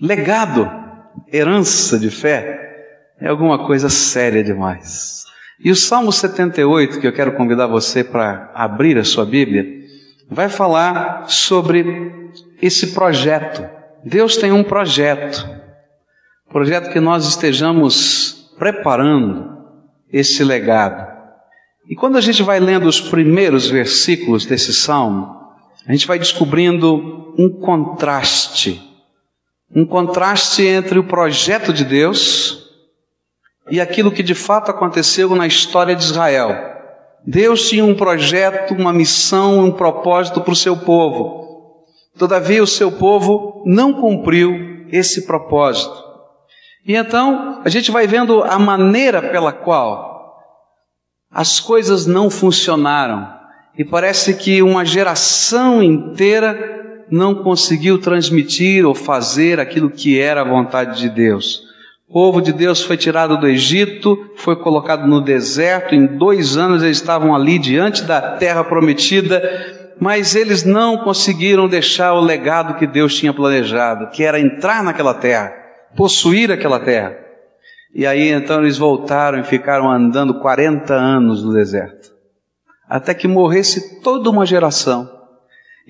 legado, herança de fé, é alguma coisa séria demais. E o Salmo 78, que eu quero convidar você para abrir a sua Bíblia, vai falar sobre esse projeto. Deus tem um projeto, projeto que nós estejamos preparando esse legado. E quando a gente vai lendo os primeiros versículos desse salmo, a gente vai descobrindo um contraste. Um contraste entre o projeto de Deus e aquilo que de fato aconteceu na história de Israel. Deus tinha um projeto, uma missão, um propósito para o seu povo. Todavia, o seu povo não cumpriu esse propósito. E então, a gente vai vendo a maneira pela qual as coisas não funcionaram e parece que uma geração inteira não conseguiu transmitir ou fazer aquilo que era a vontade de Deus. O povo de Deus foi tirado do Egito, foi colocado no deserto, em dois anos eles estavam ali diante da terra prometida, mas eles não conseguiram deixar o legado que Deus tinha planejado, que era entrar naquela terra, possuir aquela terra. E aí então eles voltaram e ficaram andando 40 anos no deserto até que morresse toda uma geração.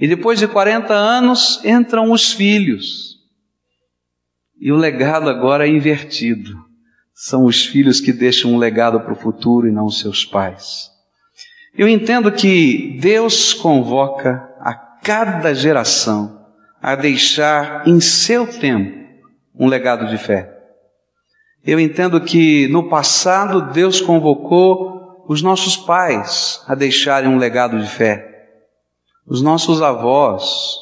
E depois de 40 anos entram os filhos. E o legado agora é invertido. São os filhos que deixam um legado para o futuro e não os seus pais. Eu entendo que Deus convoca a cada geração a deixar em seu tempo um legado de fé. Eu entendo que no passado Deus convocou os nossos pais a deixarem um legado de fé, os nossos avós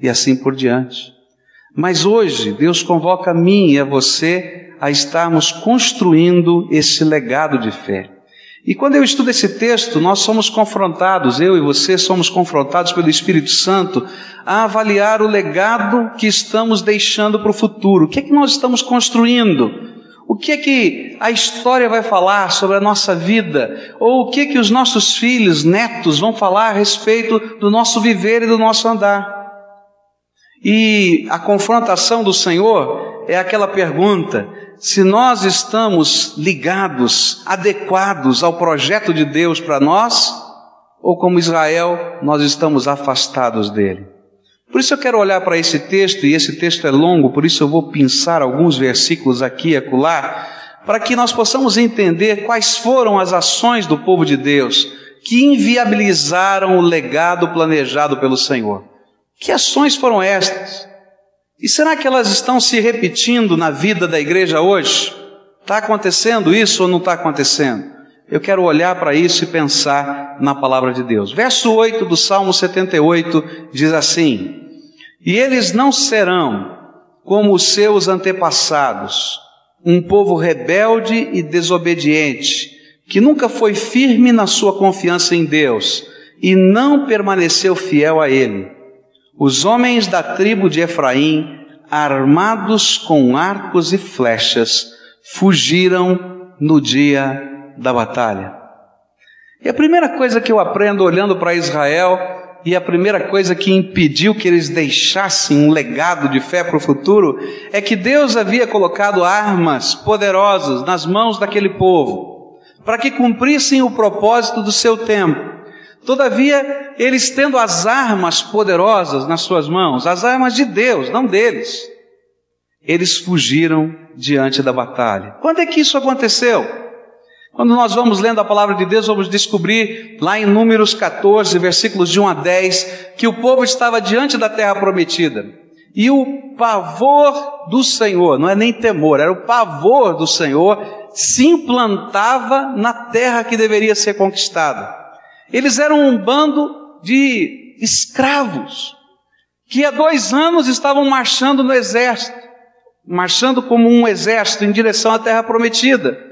e assim por diante. Mas hoje Deus convoca a mim e a você a estarmos construindo esse legado de fé. E quando eu estudo esse texto, nós somos confrontados, eu e você somos confrontados pelo Espírito Santo a avaliar o legado que estamos deixando para o futuro. O que é que nós estamos construindo? O que é que a história vai falar sobre a nossa vida? Ou o que é que os nossos filhos, netos vão falar a respeito do nosso viver e do nosso andar? E a confrontação do Senhor é aquela pergunta: se nós estamos ligados, adequados ao projeto de Deus para nós, ou como Israel, nós estamos afastados dele? Por isso eu quero olhar para esse texto, e esse texto é longo, por isso eu vou pensar alguns versículos aqui e acolá, para que nós possamos entender quais foram as ações do povo de Deus que inviabilizaram o legado planejado pelo Senhor. Que ações foram estas? E será que elas estão se repetindo na vida da igreja hoje? Está acontecendo isso ou não está acontecendo? Eu quero olhar para isso e pensar na palavra de Deus. Verso 8 do Salmo 78 diz assim: e eles não serão como os seus antepassados, um povo rebelde e desobediente, que nunca foi firme na sua confiança em Deus e não permaneceu fiel a Ele. Os homens da tribo de Efraim, armados com arcos e flechas, fugiram no dia da batalha. E a primeira coisa que eu aprendo olhando para Israel e a primeira coisa que impediu que eles deixassem um legado de fé para o futuro é que Deus havia colocado armas poderosas nas mãos daquele povo, para que cumprissem o propósito do seu tempo. Todavia, eles tendo as armas poderosas nas suas mãos, as armas de Deus, não deles, eles fugiram diante da batalha. Quando é que isso aconteceu? Quando nós vamos lendo a palavra de Deus, vamos descobrir lá em Números 14, versículos de 1 a 10, que o povo estava diante da terra prometida. E o pavor do Senhor, não é nem temor, era o pavor do Senhor, se implantava na terra que deveria ser conquistada. Eles eram um bando de escravos, que há dois anos estavam marchando no exército, marchando como um exército em direção à terra prometida.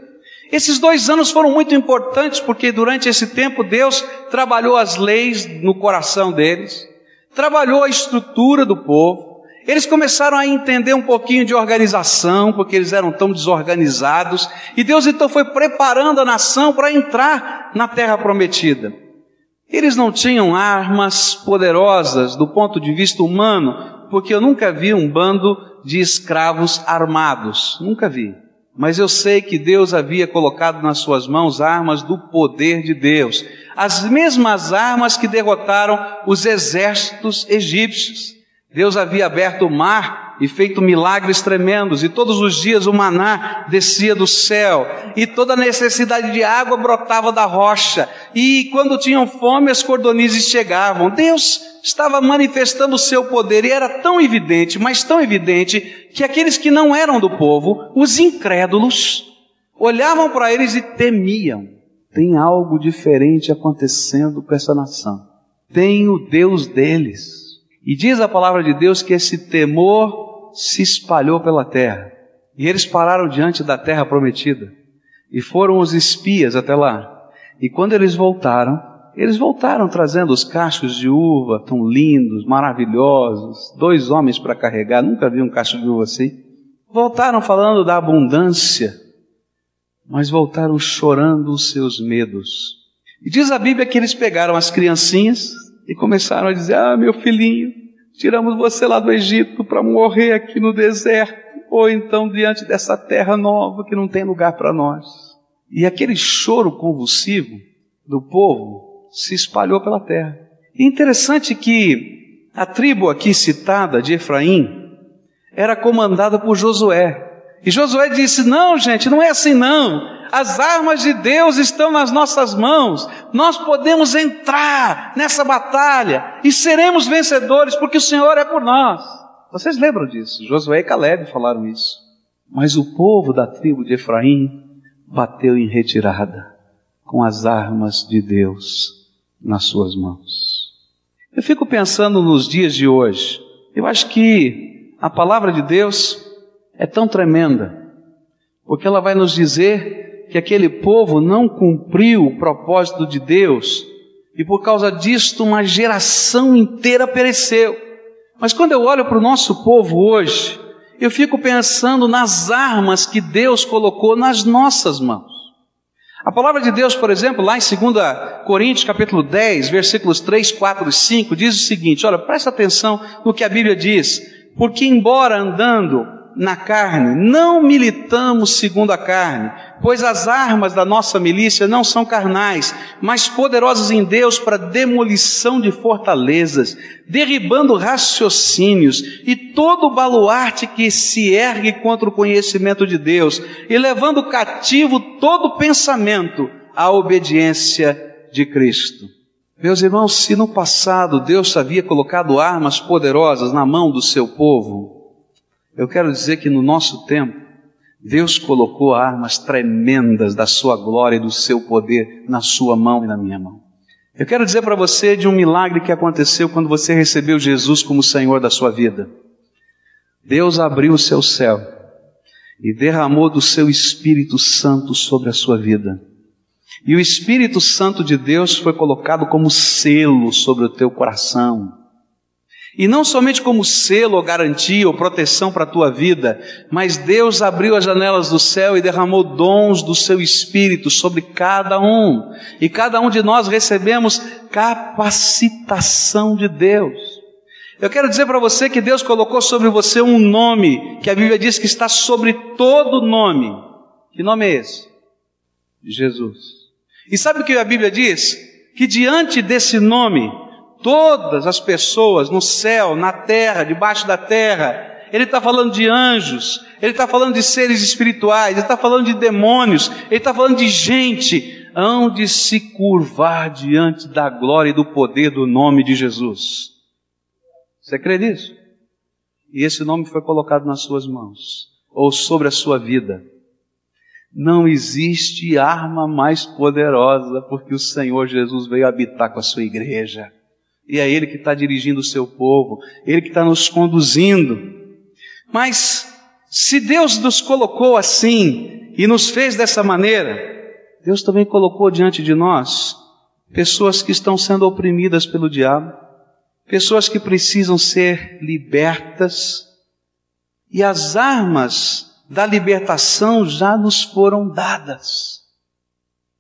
Esses dois anos foram muito importantes porque durante esse tempo Deus trabalhou as leis no coração deles, trabalhou a estrutura do povo. Eles começaram a entender um pouquinho de organização, porque eles eram tão desorganizados, e Deus então foi preparando a nação para entrar na terra prometida. Eles não tinham armas poderosas do ponto de vista humano, porque eu nunca vi um bando de escravos armados, nunca vi. Mas eu sei que Deus havia colocado nas suas mãos armas do poder de Deus, as mesmas armas que derrotaram os exércitos egípcios. Deus havia aberto o mar e feito milagres tremendos, e todos os dias o maná descia do céu, e toda necessidade de água brotava da rocha, e quando tinham fome as cordonizes chegavam. Deus estava manifestando o seu poder, e era tão evidente, mas tão evidente, que aqueles que não eram do povo, os incrédulos, olhavam para eles e temiam. Tem algo diferente acontecendo com essa nação. Tem o Deus deles. E diz a palavra de Deus que esse temor se espalhou pela terra. E eles pararam diante da terra prometida. E foram os espias até lá. E quando eles voltaram, eles voltaram trazendo os cachos de uva tão lindos, maravilhosos, dois homens para carregar, nunca vi um cacho de uva assim. Voltaram falando da abundância, mas voltaram chorando os seus medos. E diz a Bíblia que eles pegaram as criancinhas e começaram a dizer: Ah, meu filhinho, Tiramos você lá do Egito para morrer aqui no deserto, ou então diante dessa terra nova que não tem lugar para nós. E aquele choro convulsivo do povo se espalhou pela terra. E interessante que a tribo aqui citada de Efraim era comandada por Josué. E Josué disse: Não, gente, não é assim não as armas de Deus estão nas nossas mãos, nós podemos entrar nessa batalha e seremos vencedores porque o Senhor é por nós. Vocês lembram disso? Josué e Caleb falaram isso. Mas o povo da tribo de Efraim bateu em retirada com as armas de Deus nas suas mãos. Eu fico pensando nos dias de hoje. Eu acho que a palavra de Deus é tão tremenda, porque ela vai nos dizer que aquele povo não cumpriu o propósito de Deus e por causa disto uma geração inteira pereceu. Mas quando eu olho para o nosso povo hoje, eu fico pensando nas armas que Deus colocou nas nossas mãos. A palavra de Deus, por exemplo, lá em 2 Coríntios capítulo 10, versículos 3, 4 e 5, diz o seguinte, olha, presta atenção no que a Bíblia diz, porque embora andando na carne, não militamos segundo a carne, pois as armas da nossa milícia não são carnais, mas poderosas em Deus para demolição de fortalezas, derribando raciocínios e todo baluarte que se ergue contra o conhecimento de Deus, e levando cativo todo pensamento à obediência de Cristo. Meus irmãos, se no passado Deus havia colocado armas poderosas na mão do seu povo, eu quero dizer que no nosso tempo, Deus colocou armas tremendas da sua glória e do seu poder na sua mão e na minha mão. Eu quero dizer para você de um milagre que aconteceu quando você recebeu Jesus como Senhor da sua vida. Deus abriu o seu céu e derramou do seu Espírito Santo sobre a sua vida. E o Espírito Santo de Deus foi colocado como selo sobre o teu coração. E não somente como selo ou garantia ou proteção para a tua vida, mas Deus abriu as janelas do céu e derramou dons do seu Espírito sobre cada um. E cada um de nós recebemos capacitação de Deus. Eu quero dizer para você que Deus colocou sobre você um nome, que a Bíblia diz que está sobre todo nome. Que nome é esse? Jesus. E sabe o que a Bíblia diz? Que diante desse nome, todas as pessoas no céu, na terra, debaixo da terra. Ele está falando de anjos, ele está falando de seres espirituais, ele está falando de demônios, ele está falando de gente, hão de se curvar diante da glória e do poder do nome de Jesus. Você crê nisso? E esse nome foi colocado nas suas mãos, ou sobre a sua vida. Não existe arma mais poderosa, porque o Senhor Jesus veio habitar com a sua igreja e é Ele que está dirigindo o seu povo, Ele que está nos conduzindo. Mas, se Deus nos colocou assim e nos fez dessa maneira, Deus também colocou diante de nós pessoas que estão sendo oprimidas pelo diabo, pessoas que precisam ser libertas, e as armas da libertação já nos foram dadas.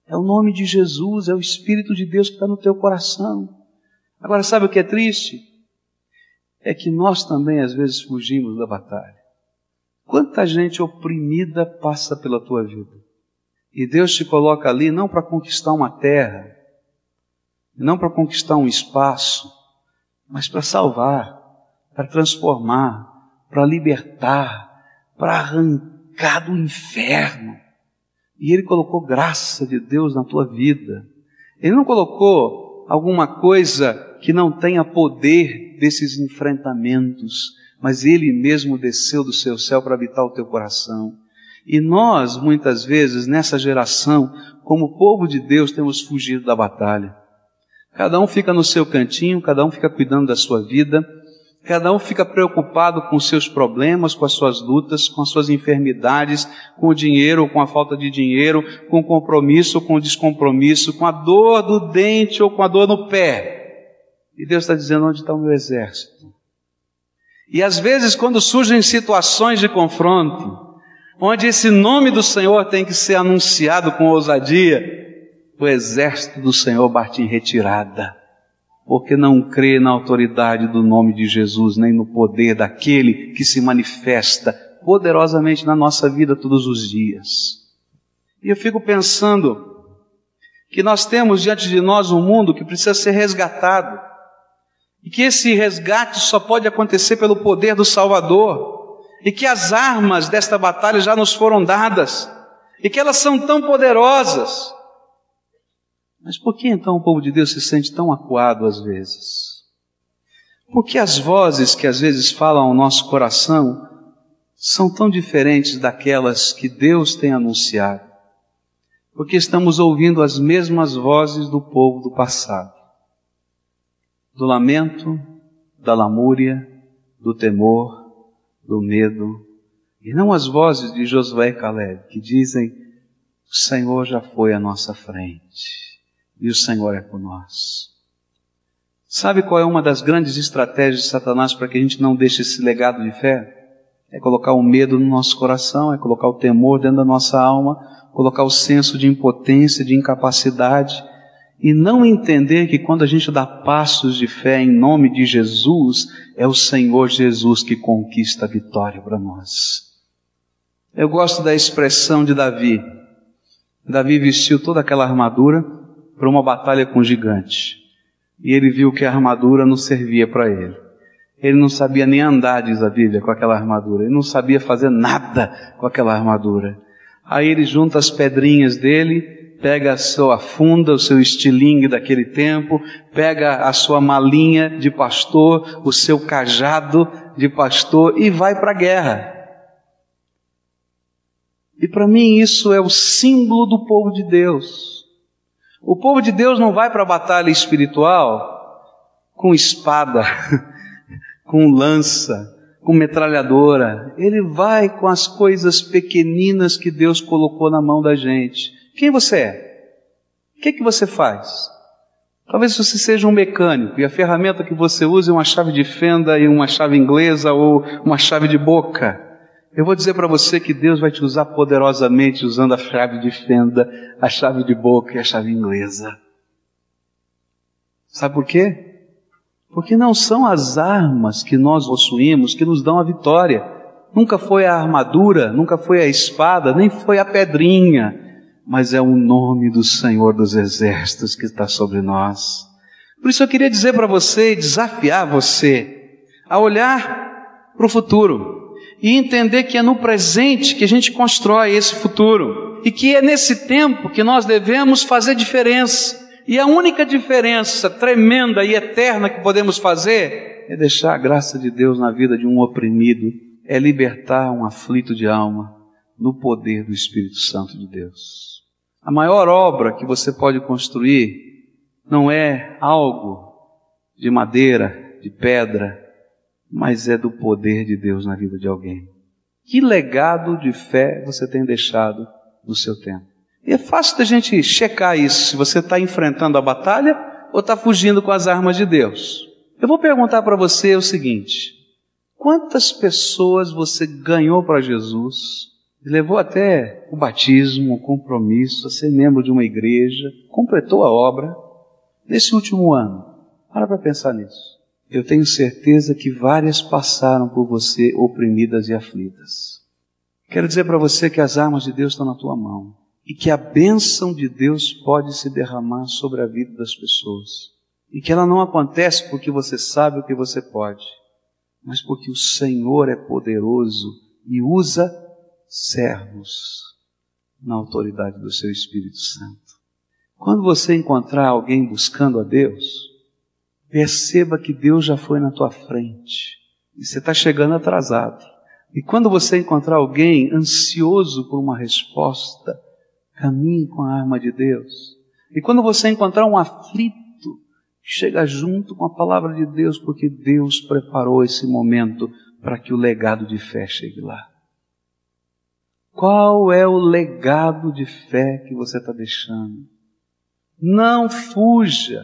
É o nome de Jesus, é o Espírito de Deus que está no teu coração. Agora, sabe o que é triste? é que nós também às vezes fugimos da batalha. Quanta gente oprimida passa pela tua vida. E Deus te coloca ali não para conquistar uma terra, não para conquistar um espaço, mas para salvar, para transformar, para libertar, para arrancar do inferno. E Ele colocou graça de Deus na tua vida. Ele não colocou alguma coisa que não tenha poder desses enfrentamentos, mas Ele mesmo desceu do seu céu para habitar o teu coração. E nós, muitas vezes, nessa geração, como povo de Deus, temos fugido da batalha. Cada um fica no seu cantinho, cada um fica cuidando da sua vida, cada um fica preocupado com seus problemas, com as suas lutas, com as suas enfermidades, com o dinheiro ou com a falta de dinheiro, com o compromisso ou com o descompromisso, com a dor do dente ou com a dor no pé. E Deus está dizendo: onde está o meu exército? E às vezes, quando surgem situações de confronto, onde esse nome do Senhor tem que ser anunciado com ousadia, o exército do Senhor bate em retirada, porque não crê na autoridade do nome de Jesus, nem no poder daquele que se manifesta poderosamente na nossa vida todos os dias. E eu fico pensando que nós temos diante de nós um mundo que precisa ser resgatado, e que esse resgate só pode acontecer pelo poder do Salvador, e que as armas desta batalha já nos foram dadas, e que elas são tão poderosas, mas por que então o povo de Deus se sente tão acuado às vezes? Porque as vozes que às vezes falam ao nosso coração são tão diferentes daquelas que Deus tem anunciado. Porque estamos ouvindo as mesmas vozes do povo do passado. Do lamento, da lamúria, do temor, do medo, e não as vozes de Josué e Caleb, que dizem: O Senhor já foi à nossa frente e o Senhor é por nós. Sabe qual é uma das grandes estratégias de Satanás para que a gente não deixe esse legado de fé? É colocar o medo no nosso coração, é colocar o temor dentro da nossa alma, colocar o senso de impotência, de incapacidade, e não entender que quando a gente dá passos de fé em nome de Jesus, é o Senhor Jesus que conquista a vitória para nós. Eu gosto da expressão de Davi. Davi vestiu toda aquela armadura, para uma batalha com gigantes. E ele viu que a armadura não servia para ele. Ele não sabia nem andar, diz a Bíblia, com aquela armadura. Ele não sabia fazer nada com aquela armadura. Aí ele junta as pedrinhas dele, pega a sua funda, o seu estilingue daquele tempo, pega a sua malinha de pastor, o seu cajado de pastor e vai para a guerra. E para mim isso é o símbolo do povo de Deus. O povo de Deus não vai para a batalha espiritual com espada, com lança, com metralhadora. Ele vai com as coisas pequeninas que Deus colocou na mão da gente. Quem você é? O que, que você faz? Talvez você seja um mecânico e a ferramenta que você usa é uma chave de fenda e uma chave inglesa ou uma chave de boca. Eu vou dizer para você que Deus vai te usar poderosamente usando a chave de fenda, a chave de boca e a chave inglesa. Sabe por quê? Porque não são as armas que nós possuímos que nos dão a vitória. Nunca foi a armadura, nunca foi a espada, nem foi a pedrinha, mas é o nome do Senhor dos Exércitos que está sobre nós. Por isso eu queria dizer para você, desafiar você, a olhar para o futuro e entender que é no presente que a gente constrói esse futuro e que é nesse tempo que nós devemos fazer diferença. E a única diferença tremenda e eterna que podemos fazer é deixar a graça de Deus na vida de um oprimido, é libertar um aflito de alma no poder do Espírito Santo de Deus. A maior obra que você pode construir não é algo de madeira, de pedra, mas é do poder de Deus na vida de alguém. Que legado de fé você tem deixado no seu tempo? E é fácil da gente checar isso, se você está enfrentando a batalha ou está fugindo com as armas de Deus. Eu vou perguntar para você o seguinte: quantas pessoas você ganhou para Jesus, levou até o batismo, o compromisso, a ser membro de uma igreja, completou a obra nesse último ano? Para para pensar nisso. eu tenho certeza que várias passaram por você oprimidas e aflitas. Quero dizer para você que as armas de Deus estão na tua mão e que a bênção de Deus pode se derramar sobre a vida das pessoas. E que ela não acontece porque você sabe o que você pode, mas porque o Senhor é poderoso e usa servos na autoridade do seu Espírito Santo. Quando você encontrar alguém buscando a Deus, perceba que Deus já foi na tua frente e você está chegando atrasado. E quando você encontrar alguém ansioso por uma resposta, caminhe com a arma de Deus. E quando você encontrar um aflito, chega junto com a palavra de Deus, porque Deus preparou esse momento para que o legado de fé chegue lá. Qual é o legado de fé que você está deixando? Não fuja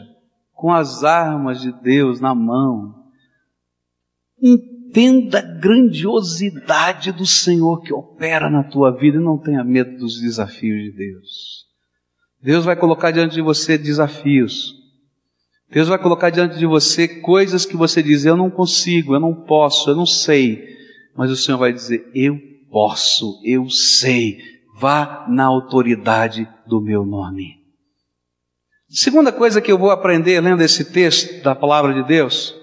com as armas de Deus na mão. Entenda a grandiosidade do Senhor que opera na tua vida e não tenha medo dos desafios de Deus. Deus vai colocar diante de você desafios. Deus vai colocar diante de você coisas que você diz, eu não consigo, eu não posso, eu não sei. Mas o Senhor vai dizer, eu posso, eu sei, vá na autoridade do meu nome. Segunda coisa que eu vou aprender lendo esse texto da palavra de Deus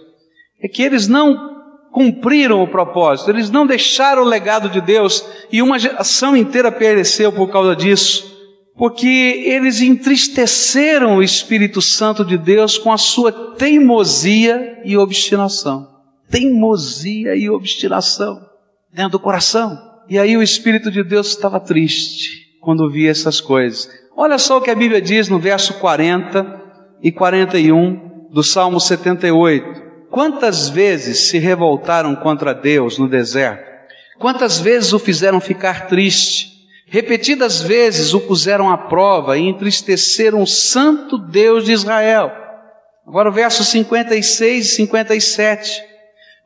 é que eles não cumpriram o propósito, eles não deixaram o legado de Deus e uma geração inteira pereceu por causa disso, porque eles entristeceram o Espírito Santo de Deus com a sua teimosia e obstinação. Teimosia e obstinação dentro do coração. E aí o Espírito de Deus estava triste quando via essas coisas. Olha só o que a Bíblia diz no verso 40 e 41 do Salmo 78. Quantas vezes se revoltaram contra Deus no deserto? Quantas vezes o fizeram ficar triste? Repetidas vezes o puseram à prova e entristeceram o santo Deus de Israel. Agora o verso 56 e 57.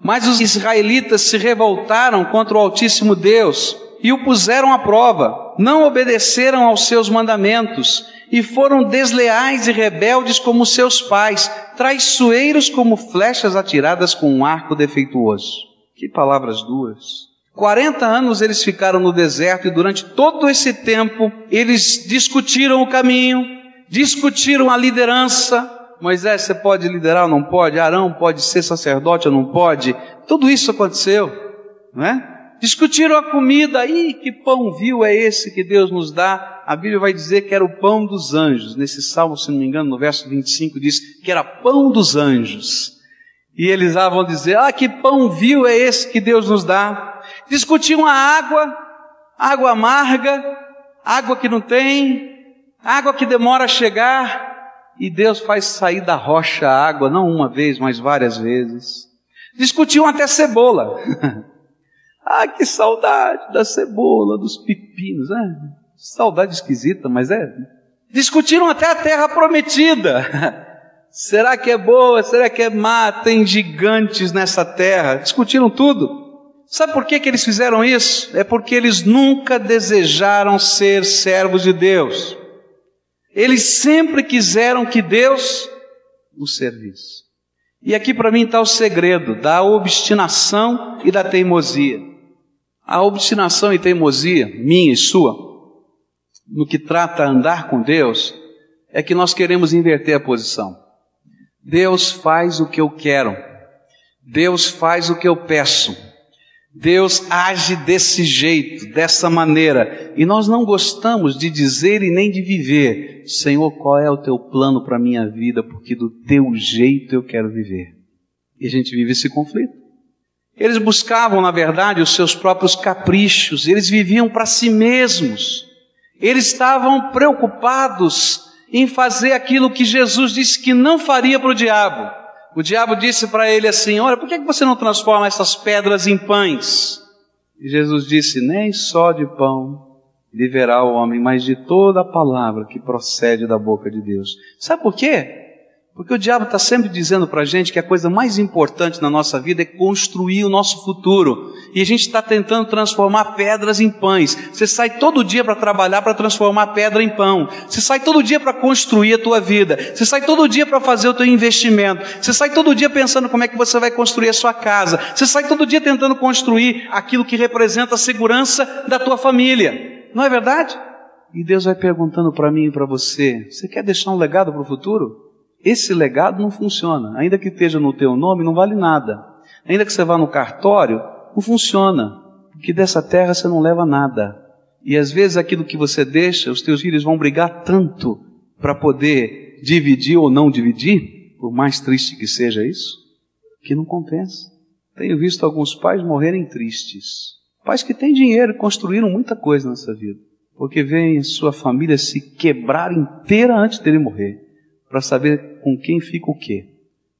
Mas os israelitas se revoltaram contra o Altíssimo Deus e o puseram à prova, não obedeceram aos seus mandamentos e foram desleais e rebeldes como seus pais, traiçoeiros como flechas atiradas com um arco defeituoso. Que palavras duras. 40 anos eles ficaram no deserto e durante todo esse tempo eles discutiram o caminho, discutiram a liderança, Moisés, você pode liderar ou não pode? Arão pode ser sacerdote ou não pode? Tudo isso aconteceu, não é? Discutiram a comida, e que pão vil é esse que Deus nos dá? A Bíblia vai dizer que era o pão dos anjos. Nesse salmo, se não me engano, no verso 25 diz que era pão dos anjos. E eles lá vão dizer: Ah, que pão vil é esse que Deus nos dá? Discutiam a água, água amarga, água que não tem, água que demora a chegar. E Deus faz sair da rocha a água, não uma vez, mas várias vezes. Discutiam até cebola. ah, que saudade da cebola, dos pepinos. É, saudade esquisita, mas é. Discutiram até a terra prometida. Será que é boa? Será que é má? Tem gigantes nessa terra. Discutiram tudo. Sabe por que, que eles fizeram isso? É porque eles nunca desejaram ser servos de Deus. Eles sempre quiseram que Deus os servisse. E aqui para mim está o segredo da obstinação e da teimosia. A obstinação e teimosia, minha e sua, no que trata andar com Deus, é que nós queremos inverter a posição. Deus faz o que eu quero. Deus faz o que eu peço. Deus age desse jeito, dessa maneira, e nós não gostamos de dizer e nem de viver, Senhor, qual é o teu plano para a minha vida, porque do teu jeito eu quero viver. E a gente vive esse conflito. Eles buscavam, na verdade, os seus próprios caprichos, eles viviam para si mesmos, eles estavam preocupados em fazer aquilo que Jesus disse que não faria para o diabo. O diabo disse para ele assim: Olha, por que você não transforma essas pedras em pães? E Jesus disse: Nem só de pão viverá o homem, mas de toda a palavra que procede da boca de Deus. Sabe por quê? Porque o diabo está sempre dizendo para a gente que a coisa mais importante na nossa vida é construir o nosso futuro. E a gente está tentando transformar pedras em pães. Você sai todo dia para trabalhar para transformar pedra em pão. Você sai todo dia para construir a tua vida. Você sai todo dia para fazer o teu investimento. Você sai todo dia pensando como é que você vai construir a sua casa. Você sai todo dia tentando construir aquilo que representa a segurança da tua família. Não é verdade? E Deus vai perguntando para mim e para você: você quer deixar um legado para o futuro? Esse legado não funciona. Ainda que esteja no teu nome, não vale nada. Ainda que você vá no cartório, não funciona. Porque dessa terra você não leva nada. E às vezes aquilo que você deixa, os teus filhos vão brigar tanto para poder dividir ou não dividir, por mais triste que seja isso, que não compensa. Tenho visto alguns pais morrerem tristes. Pais que têm dinheiro e construíram muita coisa nessa vida. Porque veem sua família se quebrar inteira antes dele morrer para saber com quem fica o quê.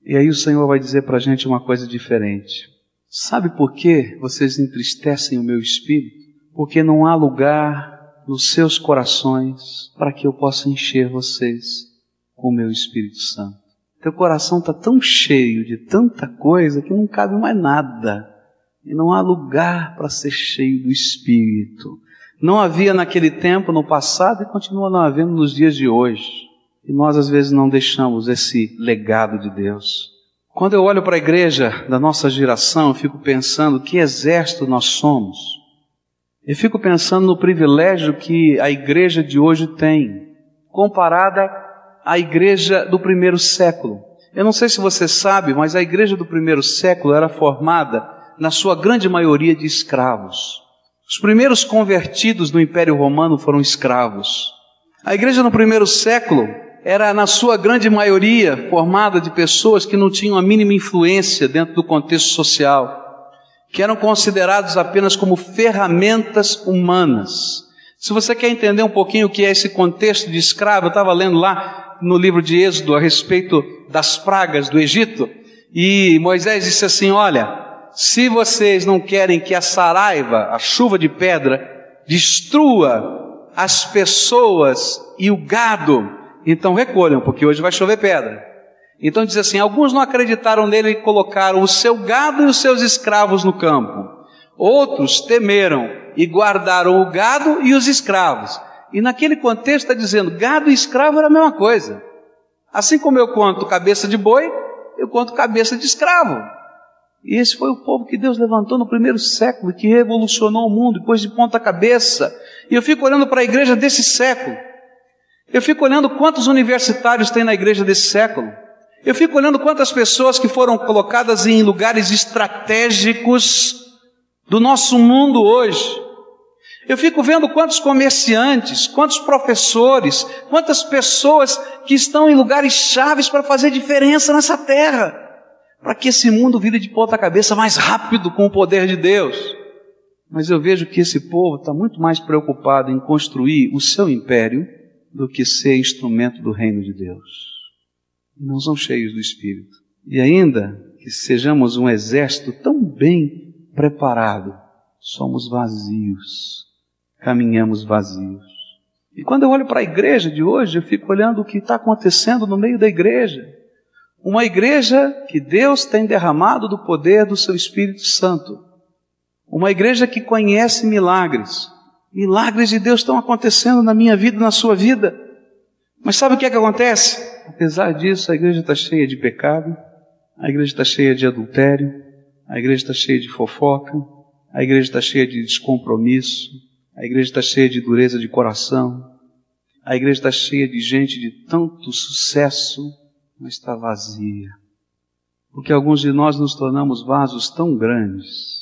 E aí o Senhor vai dizer para a gente uma coisa diferente. Sabe por que vocês entristecem o meu espírito? Porque não há lugar nos seus corações para que eu possa encher vocês com o meu Espírito Santo. Teu coração está tão cheio de tanta coisa que não cabe mais nada. E não há lugar para ser cheio do Espírito. Não havia naquele tempo, no passado, e continua não havendo nos dias de hoje. E nós às vezes não deixamos esse legado de Deus. Quando eu olho para a igreja da nossa geração, eu fico pensando que exército nós somos. Eu fico pensando no privilégio que a igreja de hoje tem, comparada à igreja do primeiro século. Eu não sei se você sabe, mas a igreja do primeiro século era formada, na sua grande maioria, de escravos. Os primeiros convertidos no Império Romano foram escravos. A igreja no primeiro século era, na sua grande maioria, formada de pessoas que não tinham a mínima influência dentro do contexto social, que eram considerados apenas como ferramentas humanas. Se você quer entender um pouquinho o que é esse contexto de escravo, eu estava lendo lá no livro de Êxodo a respeito das pragas do Egito, e Moisés disse assim: Olha, se vocês não querem que a saraiva, a chuva de pedra, destrua as pessoas e o gado, então recolham, porque hoje vai chover pedra. Então diz assim: alguns não acreditaram nele e colocaram o seu gado e os seus escravos no campo. Outros temeram e guardaram o gado e os escravos. E naquele contexto está dizendo: gado e escravo era a mesma coisa. Assim como eu conto cabeça de boi, eu conto cabeça de escravo. E esse foi o povo que Deus levantou no primeiro século, que revolucionou o mundo, depois de ponta cabeça. E eu fico olhando para a igreja desse século. Eu fico olhando quantos universitários tem na igreja desse século. Eu fico olhando quantas pessoas que foram colocadas em lugares estratégicos do nosso mundo hoje. Eu fico vendo quantos comerciantes, quantos professores, quantas pessoas que estão em lugares chaves para fazer diferença nessa terra, para que esse mundo vire de ponta cabeça mais rápido com o poder de Deus. Mas eu vejo que esse povo está muito mais preocupado em construir o seu império do que ser instrumento do reino de Deus. Não são cheios do Espírito. E ainda que sejamos um exército tão bem preparado, somos vazios, caminhamos vazios. E quando eu olho para a igreja de hoje, eu fico olhando o que está acontecendo no meio da igreja. Uma igreja que Deus tem derramado do poder do seu Espírito Santo. Uma igreja que conhece milagres, Milagres de Deus estão acontecendo na minha vida, na sua vida. Mas sabe o que é que acontece? Apesar disso, a igreja está cheia de pecado, a igreja está cheia de adultério, a igreja está cheia de fofoca, a igreja está cheia de descompromisso, a igreja está cheia de dureza de coração, a igreja está cheia de gente de tanto sucesso, mas está vazia. Porque alguns de nós nos tornamos vasos tão grandes,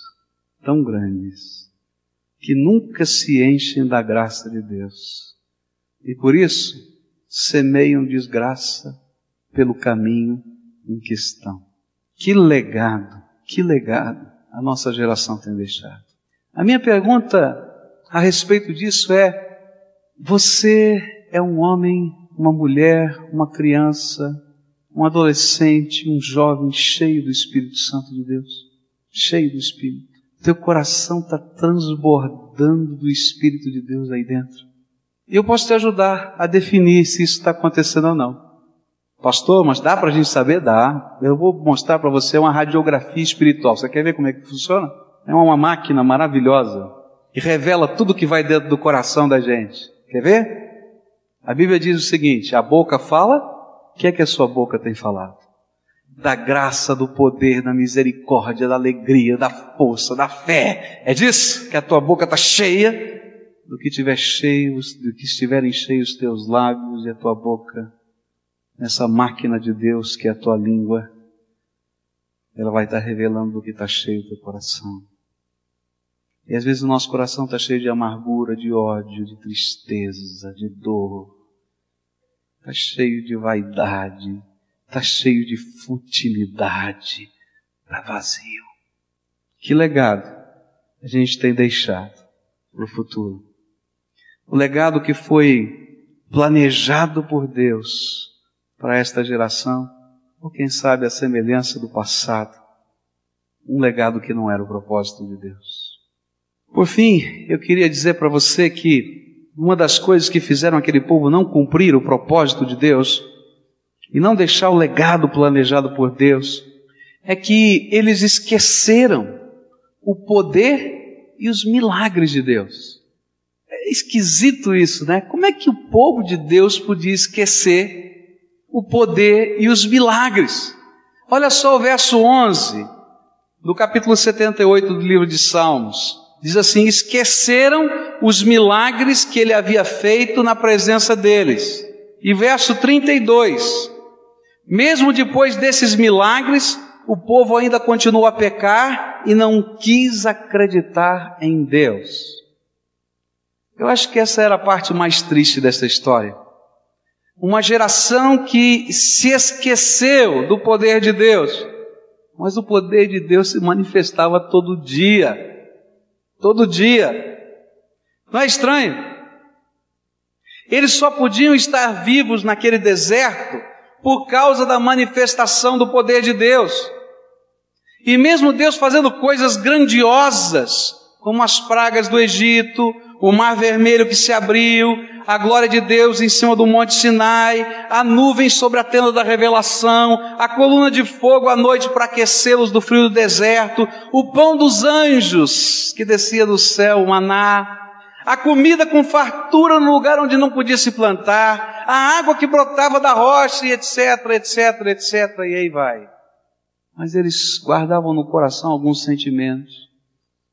tão grandes, que nunca se enchem da graça de Deus. E por isso, semeiam desgraça pelo caminho em que estão. Que legado, que legado a nossa geração tem deixado. A minha pergunta a respeito disso é: você é um homem, uma mulher, uma criança, um adolescente, um jovem cheio do Espírito Santo de Deus? Cheio do Espírito. Teu coração está transbordando do Espírito de Deus aí dentro. E eu posso te ajudar a definir se isso está acontecendo ou não. Pastor, mas dá para a gente saber? Dá. Eu vou mostrar para você uma radiografia espiritual. Você quer ver como é que funciona? É uma máquina maravilhosa que revela tudo que vai dentro do coração da gente. Quer ver? A Bíblia diz o seguinte: a boca fala, o que é que a sua boca tem falado? Da graça, do poder, da misericórdia, da alegria, da força, da fé. É disso que a tua boca está cheia, do que tiver cheios, do que estiverem cheios os teus lábios e a tua boca, nessa máquina de Deus que é a tua língua, ela vai estar revelando do que está cheio o teu coração. E às vezes o nosso coração está cheio de amargura, de ódio, de tristeza, de dor. Está cheio de vaidade, está cheio de futilidade, está vazio. Que legado a gente tem deixado para o futuro? O legado que foi planejado por Deus para esta geração, ou quem sabe a semelhança do passado, um legado que não era o propósito de Deus. Por fim, eu queria dizer para você que uma das coisas que fizeram aquele povo não cumprir o propósito de Deus e não deixar o legado planejado por Deus é que eles esqueceram o poder e os milagres de Deus. É esquisito isso, né? Como é que o povo de Deus podia esquecer o poder e os milagres? Olha só o verso 11 do capítulo 78 do livro de Salmos. Diz assim: esqueceram os milagres que ele havia feito na presença deles. E verso 32: mesmo depois desses milagres, o povo ainda continuou a pecar e não quis acreditar em Deus. Eu acho que essa era a parte mais triste dessa história. Uma geração que se esqueceu do poder de Deus, mas o poder de Deus se manifestava todo dia. Todo dia. Não é estranho? Eles só podiam estar vivos naquele deserto por causa da manifestação do poder de Deus. E mesmo Deus fazendo coisas grandiosas, como as pragas do Egito, o mar vermelho que se abriu, a glória de Deus em cima do monte Sinai, a nuvem sobre a tenda da revelação, a coluna de fogo à noite para aquecê-los do frio do deserto, o pão dos anjos que descia do céu, o maná, a comida com fartura no lugar onde não podia se plantar, a água que brotava da rocha, etc, etc, etc, e aí vai. Mas eles guardavam no coração alguns sentimentos.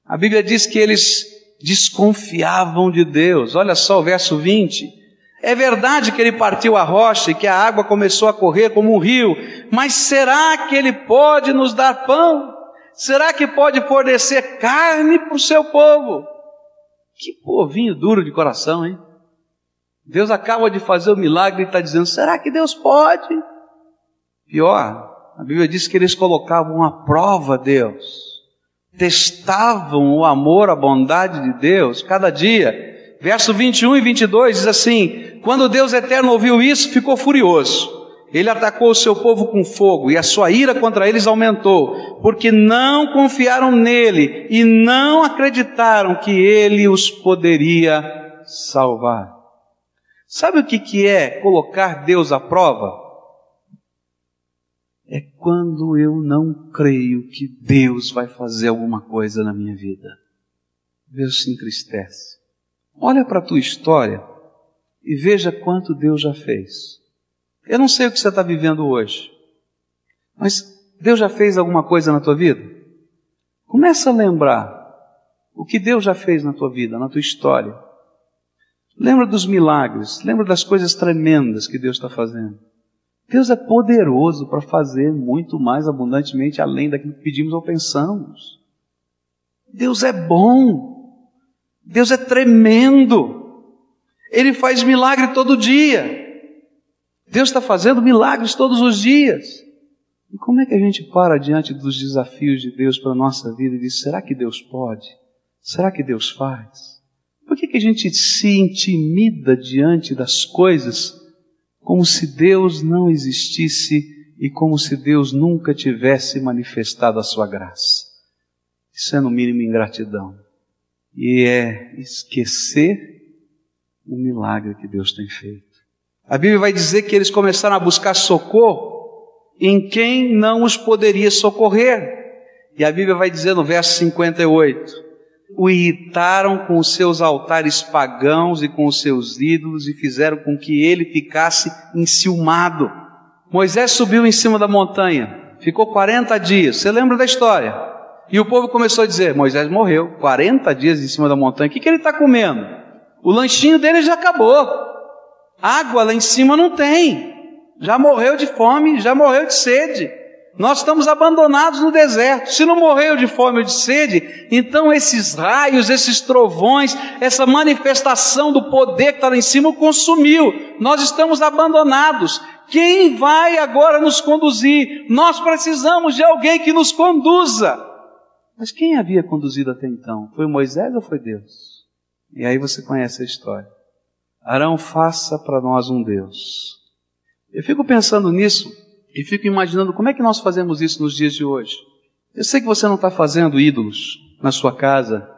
A Bíblia diz que eles desconfiavam de Deus. Olha só o verso 20. É verdade que ele partiu a rocha e que a água começou a correr como um rio, mas será que ele pode nos dar pão? Será que pode fornecer carne para o seu povo? Que povinho duro de coração, hein? Deus acaba de fazer o milagre e está dizendo: será que Deus pode? Pior, a Bíblia diz que eles colocavam à prova Deus testavam o amor, a bondade de Deus cada dia. Verso 21 e 22 diz assim: Quando Deus eterno ouviu isso, ficou furioso. Ele atacou o seu povo com fogo e a sua ira contra eles aumentou, porque não confiaram nele e não acreditaram que ele os poderia salvar. Sabe o que, que é colocar Deus à prova? é quando eu não creio que Deus vai fazer alguma coisa na minha vida. Deus se entristece. Olha para a tua história e veja quanto Deus já fez. Eu não sei o que você está vivendo hoje, mas Deus já fez alguma coisa na tua vida? Começa a lembrar o que Deus já fez na tua vida, na tua história. Lembra dos milagres, lembra das coisas tremendas que Deus está fazendo. Deus é poderoso para fazer muito mais abundantemente além daquilo que pedimos ou pensamos. Deus é bom. Deus é tremendo. Ele faz milagre todo dia. Deus está fazendo milagres todos os dias. E como é que a gente para diante dos desafios de Deus para a nossa vida e diz: será que Deus pode? Será que Deus faz? Por que, que a gente se intimida diante das coisas como se Deus não existisse e como se Deus nunca tivesse manifestado a sua graça. Isso é no mínimo ingratidão. E é esquecer o milagre que Deus tem feito. A Bíblia vai dizer que eles começaram a buscar socorro em quem não os poderia socorrer. E a Bíblia vai dizer no verso 58: o irritaram com os seus altares pagãos e com os seus ídolos e fizeram com que ele ficasse enciumado. Moisés subiu em cima da montanha, ficou 40 dias. Você lembra da história? E o povo começou a dizer: Moisés morreu, 40 dias em cima da montanha, o que, que ele está comendo? O lanchinho dele já acabou. Água lá em cima não tem. Já morreu de fome, já morreu de sede. Nós estamos abandonados no deserto. Se não morreu de fome ou de sede, então esses raios, esses trovões, essa manifestação do poder que está lá em cima consumiu. Nós estamos abandonados. Quem vai agora nos conduzir? Nós precisamos de alguém que nos conduza. Mas quem havia conduzido até então? Foi Moisés ou foi Deus? E aí você conhece a história. Arão, faça para nós um Deus. Eu fico pensando nisso e fico imaginando como é que nós fazemos isso nos dias de hoje. Eu sei que você não está fazendo ídolos na sua casa.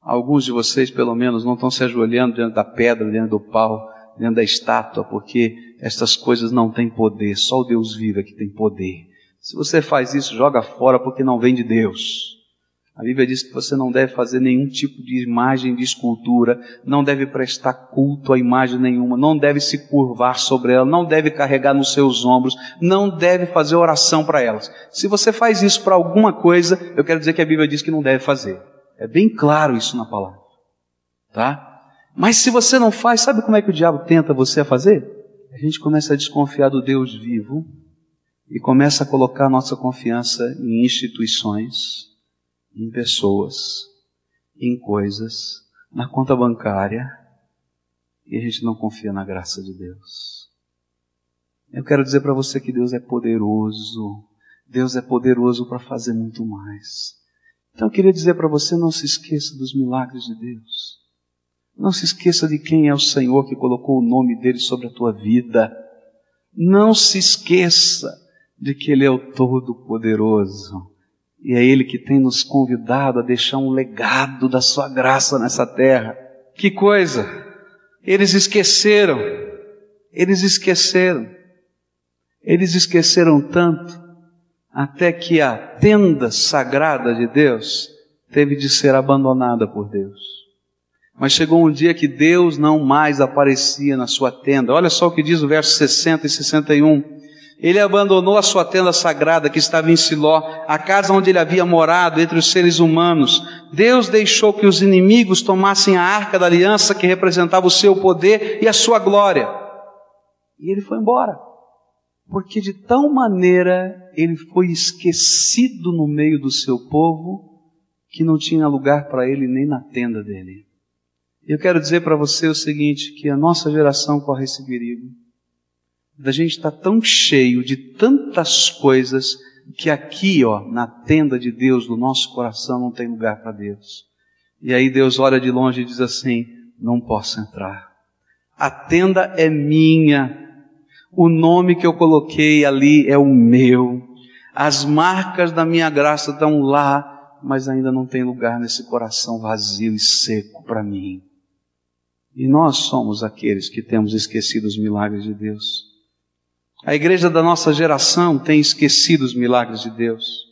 Alguns de vocês, pelo menos, não estão se ajoelhando diante da pedra, diante do pau, diante da estátua, porque estas coisas não têm poder. Só o Deus vivo é que tem poder. Se você faz isso, joga fora porque não vem de Deus. A Bíblia diz que você não deve fazer nenhum tipo de imagem de escultura, não deve prestar culto a imagem nenhuma, não deve se curvar sobre ela, não deve carregar nos seus ombros, não deve fazer oração para elas. Se você faz isso para alguma coisa, eu quero dizer que a Bíblia diz que não deve fazer. É bem claro isso na palavra. Tá? Mas se você não faz, sabe como é que o diabo tenta você a fazer? A gente começa a desconfiar do Deus vivo e começa a colocar nossa confiança em instituições em pessoas, em coisas, na conta bancária, e a gente não confia na graça de Deus. Eu quero dizer para você que Deus é poderoso, Deus é poderoso para fazer muito mais. Então eu queria dizer para você: não se esqueça dos milagres de Deus. Não se esqueça de quem é o Senhor que colocou o nome dele sobre a tua vida. Não se esqueça de que Ele é o Todo-Poderoso e é Ele que tem nos convidado a deixar um legado da Sua graça nessa terra. Que coisa! Eles esqueceram, eles esqueceram, eles esqueceram tanto, até que a tenda sagrada de Deus teve de ser abandonada por Deus. Mas chegou um dia que Deus não mais aparecia na sua tenda. Olha só o que diz o verso 60 e 61. Ele abandonou a sua tenda sagrada que estava em Siló, a casa onde ele havia morado entre os seres humanos. Deus deixou que os inimigos tomassem a arca da aliança que representava o seu poder e a sua glória. E ele foi embora. Porque de tal maneira ele foi esquecido no meio do seu povo que não tinha lugar para ele nem na tenda dele. Eu quero dizer para você o seguinte, que a nossa geração corre esse perigo da gente estar tá tão cheio de tantas coisas que aqui, ó, na tenda de Deus, no nosso coração, não tem lugar para Deus. E aí Deus olha de longe e diz assim: não posso entrar. A tenda é minha. O nome que eu coloquei ali é o meu. As marcas da minha graça estão lá, mas ainda não tem lugar nesse coração vazio e seco para mim. E nós somos aqueles que temos esquecido os milagres de Deus. A igreja da nossa geração tem esquecido os milagres de Deus.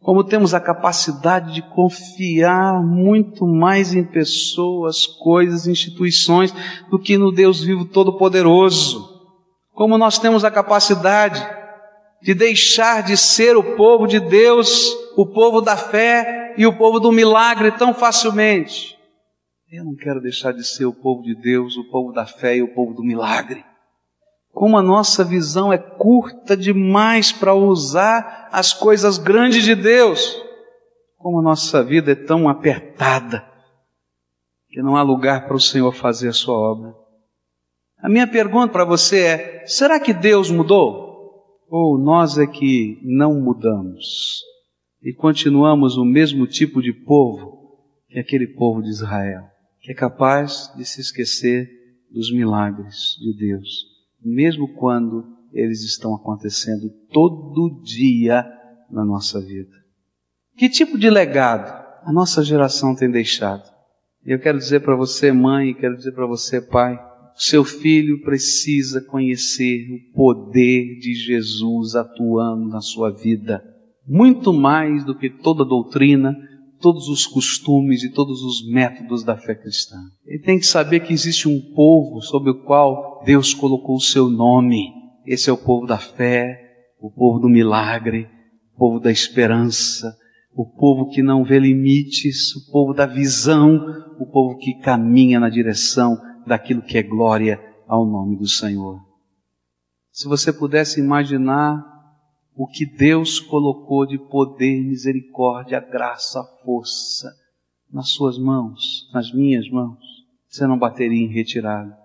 Como temos a capacidade de confiar muito mais em pessoas, coisas, instituições do que no Deus vivo todo-poderoso. Como nós temos a capacidade de deixar de ser o povo de Deus, o povo da fé e o povo do milagre tão facilmente. Eu não quero deixar de ser o povo de Deus, o povo da fé e o povo do milagre como a nossa visão é curta demais para usar as coisas grandes de Deus, como a nossa vida é tão apertada, que não há lugar para o Senhor fazer a sua obra. A minha pergunta para você é: será que Deus mudou? Ou nós é que não mudamos e continuamos o mesmo tipo de povo que aquele povo de Israel, que é capaz de se esquecer dos milagres de Deus? Mesmo quando eles estão acontecendo todo dia na nossa vida. Que tipo de legado a nossa geração tem deixado? Eu quero dizer para você, mãe, quero dizer para você, pai, seu filho precisa conhecer o poder de Jesus atuando na sua vida, muito mais do que toda doutrina, todos os costumes e todos os métodos da fé cristã. Ele tem que saber que existe um povo sobre o qual Deus colocou o seu nome. Esse é o povo da fé, o povo do milagre, o povo da esperança, o povo que não vê limites, o povo da visão, o povo que caminha na direção daquilo que é glória ao nome do Senhor. Se você pudesse imaginar o que Deus colocou de poder, misericórdia, graça, força nas suas mãos, nas minhas mãos, você não bateria em retirada.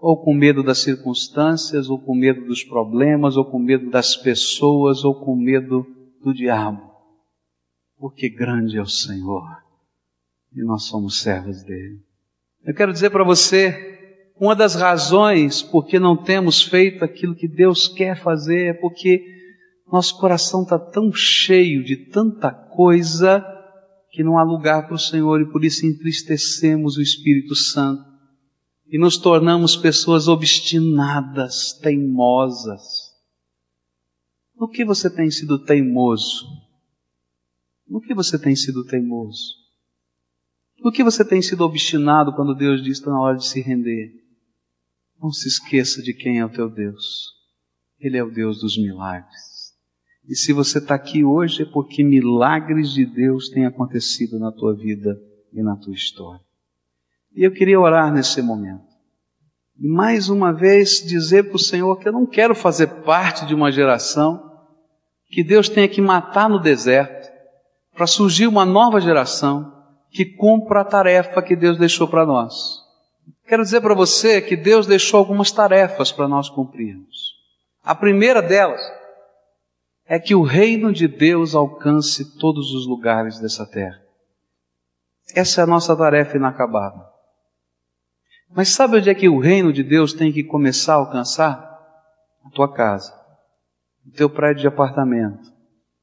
Ou com medo das circunstâncias, ou com medo dos problemas, ou com medo das pessoas, ou com medo do diabo. Porque grande é o Senhor e nós somos servos dele. Eu quero dizer para você, uma das razões por que não temos feito aquilo que Deus quer fazer é porque nosso coração está tão cheio de tanta coisa que não há lugar para o Senhor e por isso entristecemos o Espírito Santo e nos tornamos pessoas obstinadas, teimosas. No que você tem sido teimoso? No que você tem sido teimoso? No que você tem sido obstinado quando Deus diz que está na hora de se render? Não se esqueça de quem é o teu Deus. Ele é o Deus dos milagres. E se você está aqui hoje é porque milagres de Deus têm acontecido na tua vida e na tua história. E eu queria orar nesse momento. E mais uma vez dizer para o Senhor que eu não quero fazer parte de uma geração que Deus tenha que matar no deserto para surgir uma nova geração que cumpra a tarefa que Deus deixou para nós. Quero dizer para você que Deus deixou algumas tarefas para nós cumprirmos. A primeira delas é que o reino de Deus alcance todos os lugares dessa terra. Essa é a nossa tarefa inacabada. Mas sabe onde é que o reino de Deus tem que começar a alcançar? A tua casa, o teu prédio de apartamento,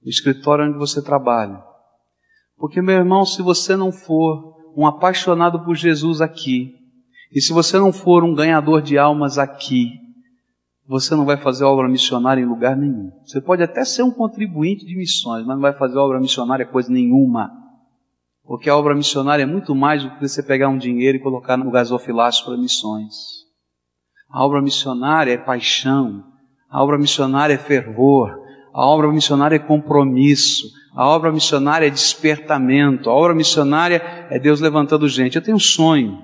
o escritório onde você trabalha. Porque, meu irmão, se você não for um apaixonado por Jesus aqui, e se você não for um ganhador de almas aqui, você não vai fazer obra missionária em lugar nenhum. Você pode até ser um contribuinte de missões, mas não vai fazer obra missionária coisa nenhuma. Porque a obra missionária é muito mais do que você pegar um dinheiro e colocar no gasofilácio para missões. A obra missionária é paixão, a obra missionária é fervor, a obra missionária é compromisso, a obra missionária é despertamento, a obra missionária é Deus levantando gente. Eu tenho um sonho.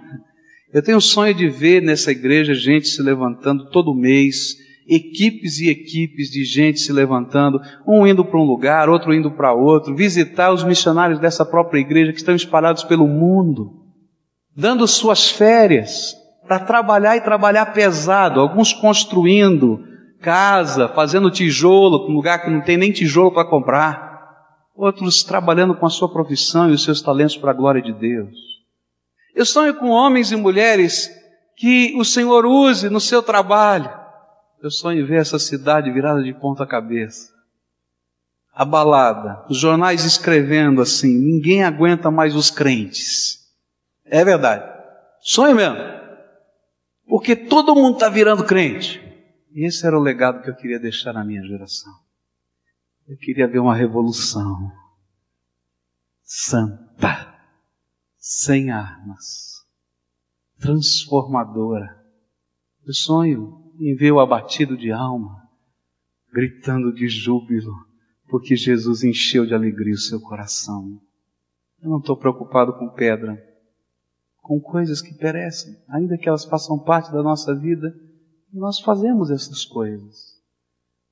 Eu tenho o sonho de ver nessa igreja gente se levantando todo mês, equipes e equipes de gente se levantando, um indo para um lugar, outro indo para outro, visitar os missionários dessa própria igreja que estão espalhados pelo mundo, dando suas férias para trabalhar e trabalhar pesado, alguns construindo casa, fazendo tijolo, um lugar que não tem nem tijolo para comprar, outros trabalhando com a sua profissão e os seus talentos para a glória de Deus. Eu sonho com homens e mulheres que o Senhor use no seu trabalho. Eu sonho ver essa cidade virada de ponta cabeça. Abalada, os jornais escrevendo assim: ninguém aguenta mais os crentes. É verdade. Sonho mesmo. Porque todo mundo está virando crente. E esse era o legado que eu queria deixar na minha geração. Eu queria ver uma revolução santa sem armas, transformadora. Eu sonho em ver o abatido de alma, gritando de júbilo, porque Jesus encheu de alegria o seu coração. Eu não estou preocupado com pedra, com coisas que perecem, ainda que elas façam parte da nossa vida, nós fazemos essas coisas.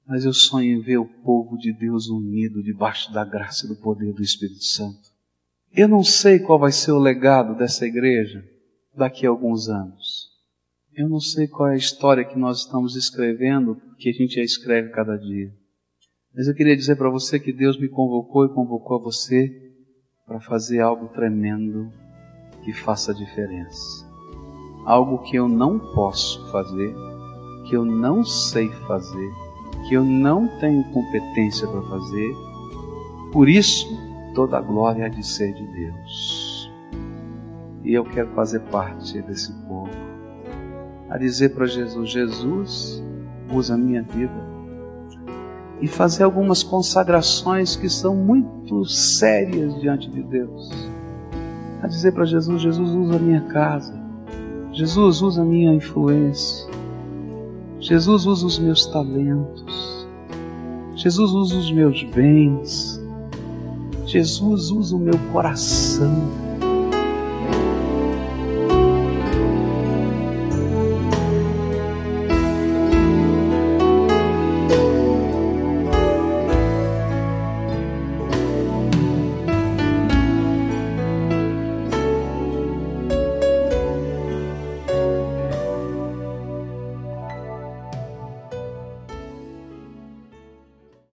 Mas eu sonho em ver o povo de Deus unido debaixo da graça e do poder do Espírito Santo. Eu não sei qual vai ser o legado dessa igreja daqui a alguns anos. Eu não sei qual é a história que nós estamos escrevendo, que a gente a escreve cada dia. Mas eu queria dizer para você que Deus me convocou e convocou a você para fazer algo tremendo que faça diferença. Algo que eu não posso fazer, que eu não sei fazer, que eu não tenho competência para fazer. Por isso, toda a glória há de ser de Deus. E eu quero fazer parte desse povo. a dizer para Jesus: Jesus, usa a minha vida. E fazer algumas consagrações que são muito sérias diante de Deus. A dizer para Jesus: Jesus, usa a minha casa. Jesus, usa a minha influência. Jesus, usa os meus talentos. Jesus, usa os meus bens. Jesus, usa o meu coração.